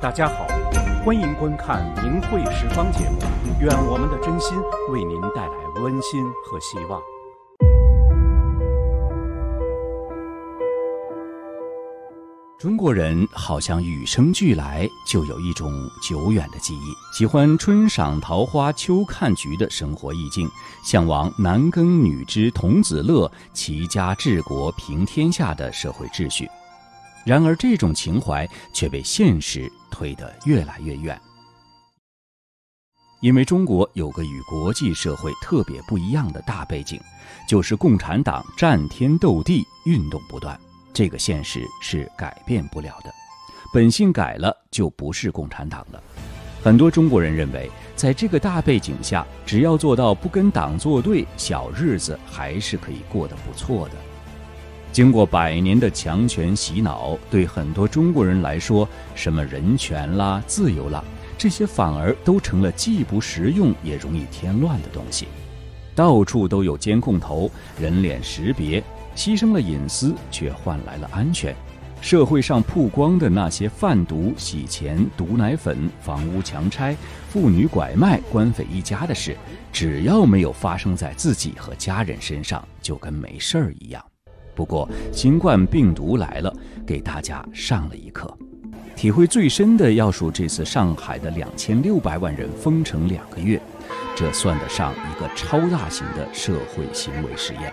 大家好，欢迎观看《明慧时光》节目，愿我们的真心为您带来温馨和希望。中国人好像与生俱来就有一种久远的记忆，喜欢春赏桃花、秋看菊的生活意境，向往男耕女织、童子乐、齐家治国平天下的社会秩序。然而，这种情怀却被现实推得越来越远。因为中国有个与国际社会特别不一样的大背景，就是共产党战天斗地、运动不断。这个现实是改变不了的，本性改了就不是共产党了。很多中国人认为，在这个大背景下，只要做到不跟党作对，小日子还是可以过得不错的。经过百年的强权洗脑，对很多中国人来说，什么人权啦、自由啦，这些反而都成了既不实用也容易添乱的东西。到处都有监控头、人脸识别，牺牲了隐私却换来了安全。社会上曝光的那些贩毒、洗钱、毒奶粉、房屋强拆、妇女拐卖、官匪一家的事，只要没有发生在自己和家人身上，就跟没事儿一样。不过，新冠病毒来了，给大家上了一课。体会最深的要数这次上海的两千六百万人封城两个月，这算得上一个超大型的社会行为实验。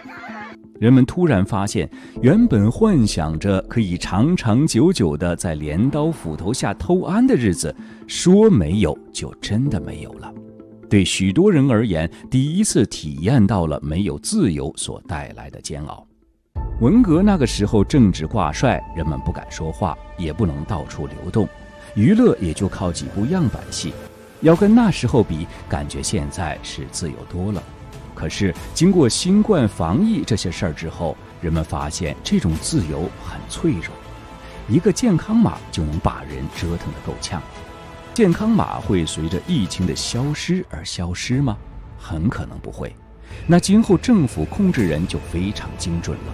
人们突然发现，原本幻想着可以长长久久的在镰刀斧头下偷安的日子，说没有就真的没有了。对许多人而言，第一次体验到了没有自由所带来的煎熬。文革那个时候，政治挂帅，人们不敢说话，也不能到处流动，娱乐也就靠几部样板戏。要跟那时候比，感觉现在是自由多了。可是经过新冠防疫这些事儿之后，人们发现这种自由很脆弱，一个健康码就能把人折腾得够呛。健康码会随着疫情的消失而消失吗？很可能不会。那今后政府控制人就非常精准了。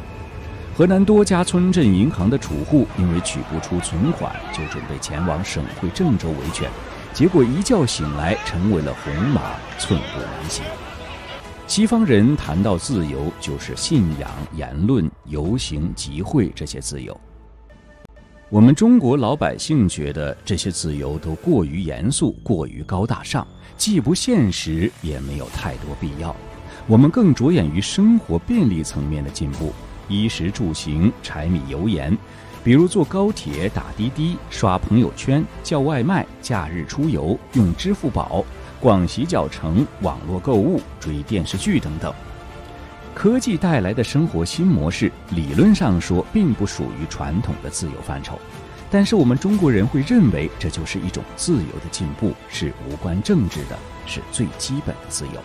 河南多家村镇银行的储户因为取不出存款，就准备前往省会郑州维权，结果一觉醒来成为了红马，寸步难行。西方人谈到自由，就是信仰、言论、游行、集会这些自由。我们中国老百姓觉得这些自由都过于严肃、过于高大上，既不现实，也没有太多必要。我们更着眼于生活便利层面的进步。衣食住行、柴米油盐，比如坐高铁、打滴滴、刷朋友圈、叫外卖、假日出游、用支付宝、逛洗脚城、网络购物、追电视剧等等。科技带来的生活新模式，理论上说并不属于传统的自由范畴，但是我们中国人会认为这就是一种自由的进步，是无关政治的，是最基本的自由。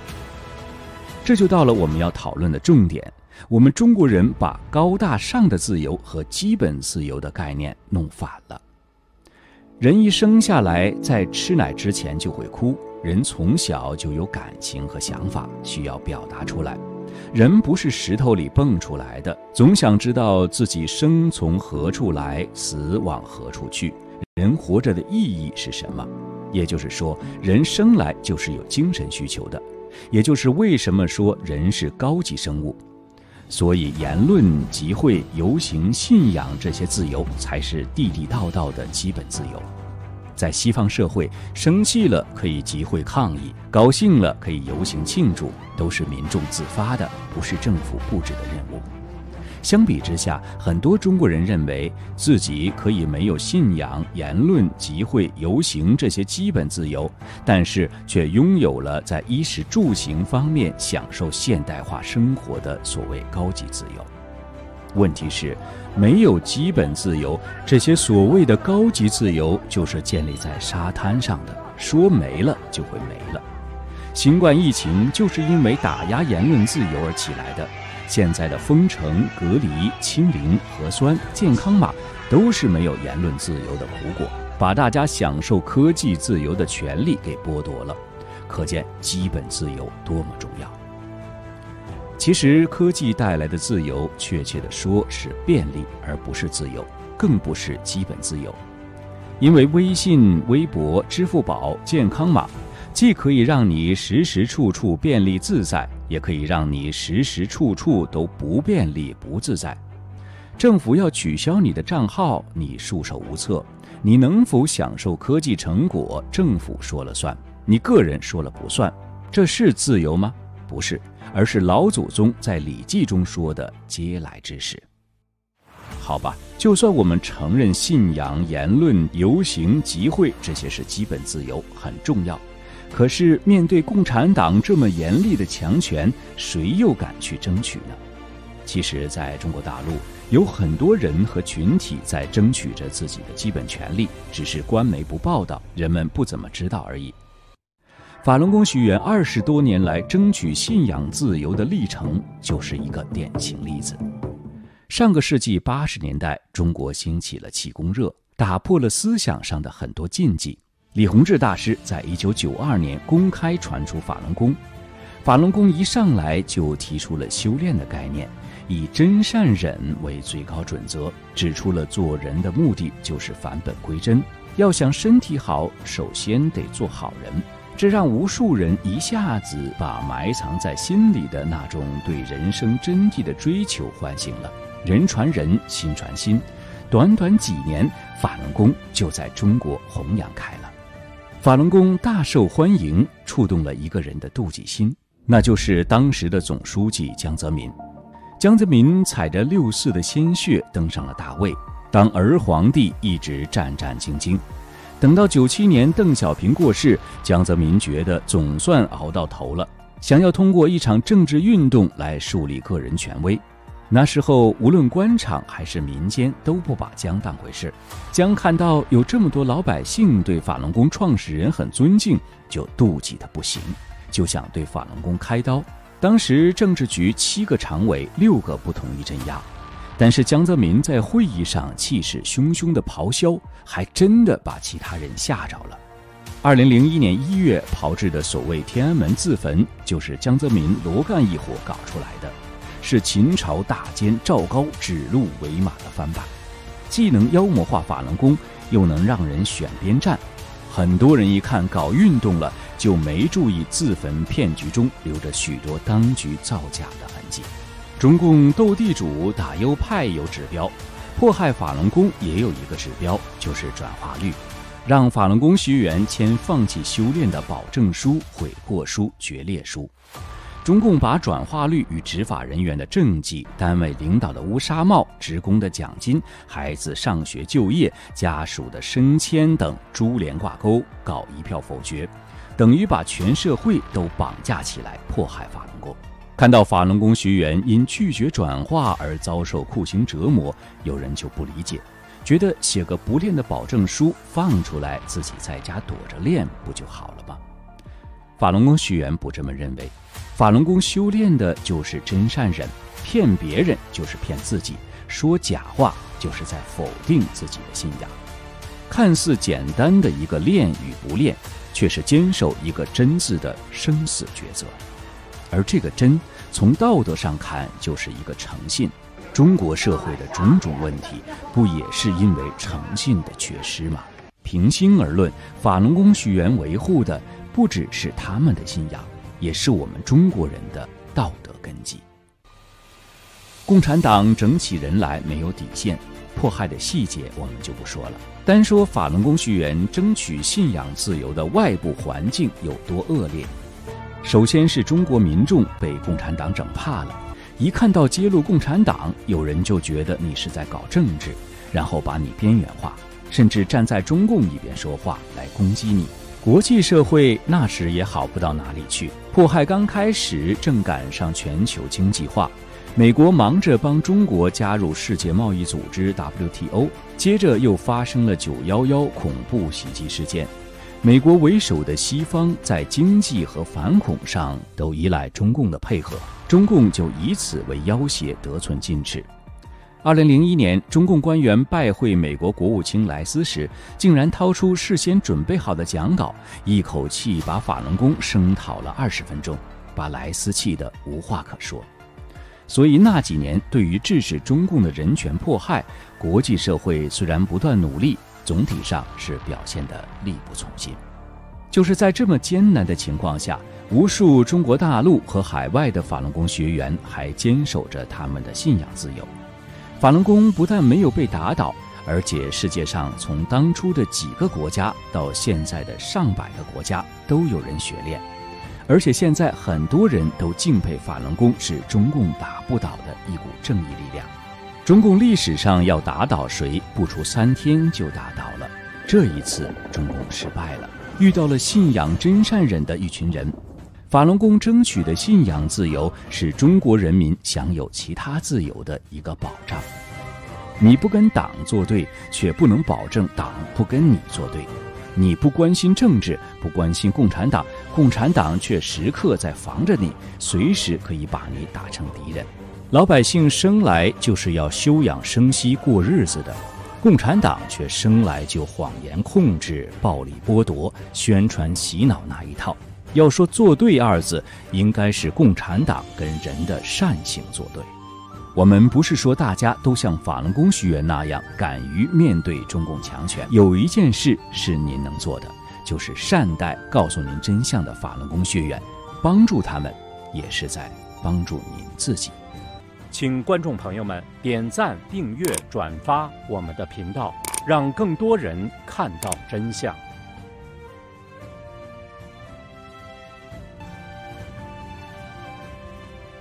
这就到了我们要讨论的重点。我们中国人把高大上的自由和基本自由的概念弄反了。人一生下来，在吃奶之前就会哭。人从小就有感情和想法，需要表达出来。人不是石头里蹦出来的，总想知道自己生从何处来，死往何处去。人活着的意义是什么？也就是说，人生来就是有精神需求的。也就是为什么说人是高级生物。所以，言论、集会、游行、信仰这些自由才是地地道道的基本自由。在西方社会，生气了可以集会抗议，高兴了可以游行庆祝，都是民众自发的，不是政府布置的任务。相比之下，很多中国人认为自己可以没有信仰、言论、集会、游行这些基本自由，但是却拥有了在衣食住行方面享受现代化生活的所谓高级自由。问题是，没有基本自由，这些所谓的高级自由就是建立在沙滩上的，说没了就会没了。新冠疫情就是因为打压言论自由而起来的。现在的封城、隔离、清零、核酸、健康码，都是没有言论自由的苦果，把大家享受科技自由的权利给剥夺了。可见基本自由多么重要。其实，科技带来的自由，确切的说是便利，而不是自由，更不是基本自由。因为微信、微博、支付宝、健康码，既可以让你时时处处便利自在，也可以让你时时处处都不便利不自在。政府要取消你的账号，你束手无策。你能否享受科技成果，政府说了算，你个人说了不算。这是自由吗？不是，而是老祖宗在《礼记》中说的“嗟来之食”。好吧，就算我们承认信仰、言论、游行、集会这些是基本自由，很重要。可是面对共产党这么严厉的强权，谁又敢去争取呢？其实，在中国大陆，有很多人和群体在争取着自己的基本权利，只是官媒不报道，人们不怎么知道而已。法轮功学员二十多年来争取信仰自由的历程，就是一个典型例子。上个世纪八十年代，中国兴起了气功热，打破了思想上的很多禁忌。李洪志大师在一九九二年公开传出法轮功，法轮功一上来就提出了修炼的概念。以真善忍为最高准则，指出了做人的目的就是返本归真。要想身体好，首先得做好人。这让无数人一下子把埋藏在心里的那种对人生真谛的追求唤醒了。人传人，心传心，短短几年，法轮功就在中国弘扬开了。法轮功大受欢迎，触动了一个人的妒忌心，那就是当时的总书记江泽民。江泽民踩着六四的鲜血登上了大位，当儿皇帝一直战战兢兢。等到九七年邓小平过世，江泽民觉得总算熬到头了，想要通过一场政治运动来树立个人权威。那时候，无论官场还是民间都不把江当回事。江看到有这么多老百姓对法轮功创始人很尊敬，就妒忌的不行，就想对法轮功开刀。当时政治局七个常委六个不同意镇压，但是江泽民在会议上气势汹汹的咆哮，还真的把其他人吓着了。二零零一年一月炮制的所谓天安门自焚，就是江泽民罗干一伙搞出来的，是秦朝大奸赵高指鹿为马的翻版，既能妖魔化法轮功，又能让人选边站。很多人一看搞运动了，就没注意自焚骗局中留着许多当局造假的痕迹。中共斗地主打优派有指标，迫害法轮功也有一个指标，就是转化率，让法轮功学员签放弃修炼的保证书、悔过书、决裂书。中共把转化率与执法人员的政绩、单位领导的乌纱帽、职工的奖金、孩子上学就业、家属的升迁等株连挂钩，搞一票否决，等于把全社会都绑架起来迫害法轮功。看到法轮功学员因拒绝转化而遭受酷刑折磨，有人就不理解，觉得写个不练的保证书放出来，自己在家躲着练不就好了吗？法轮功学员不这么认为。法轮功修炼的就是真善忍，骗别人就是骗自己，说假话就是在否定自己的信仰。看似简单的一个练与不练，却是坚守一个真字的生死抉择。而这个真，从道德上看就是一个诚信。中国社会的种种问题，不也是因为诚信的缺失吗？平心而论，法轮功学员维护的不只是他们的信仰。也是我们中国人的道德根基。共产党整起人来没有底线，迫害的细节我们就不说了。单说法轮功学员争取信仰自由的外部环境有多恶劣，首先是中国民众被共产党整怕了，一看到揭露共产党，有人就觉得你是在搞政治，然后把你边缘化，甚至站在中共一边说话来攻击你。国际社会那时也好不到哪里去，迫害刚开始，正赶上全球经济化，美国忙着帮中国加入世界贸易组织 WTO，接着又发生了九幺幺恐怖袭击事件，美国为首的西方在经济和反恐上都依赖中共的配合，中共就以此为要挟，得寸进尺。二零零一年，中共官员拜会美国国务卿莱斯时，竟然掏出事先准备好的讲稿，一口气把法轮功声讨了二十分钟，把莱斯气得无话可说。所以那几年，对于制止中共的人权迫害，国际社会虽然不断努力，总体上是表现得力不从心。就是在这么艰难的情况下，无数中国大陆和海外的法轮功学员还坚守着他们的信仰自由。法轮功不但没有被打倒，而且世界上从当初的几个国家到现在的上百个国家都有人学练，而且现在很多人都敬佩法轮功是中共打不倒的一股正义力量。中共历史上要打倒谁，不出三天就打倒了。这一次，中共失败了。遇到了信仰真善忍的一群人，法轮功争取的信仰自由是中国人民享有其他自由的一个保障。你不跟党作对，却不能保证党不跟你作对；你不关心政治，不关心共产党，共产党却时刻在防着你，随时可以把你打成敌人。老百姓生来就是要休养生息过日子的。共产党却生来就谎言控制、暴力剥夺、宣传洗脑那一套。要说作对二字，应该是共产党跟人的善性作对。我们不是说大家都像法轮功学员那样敢于面对中共强权。有一件事是您能做的，就是善待告诉您真相的法轮功学员，帮助他们，也是在帮助您自己。请观众朋友们点赞、订阅、转发我们的频道，让更多人看到真相。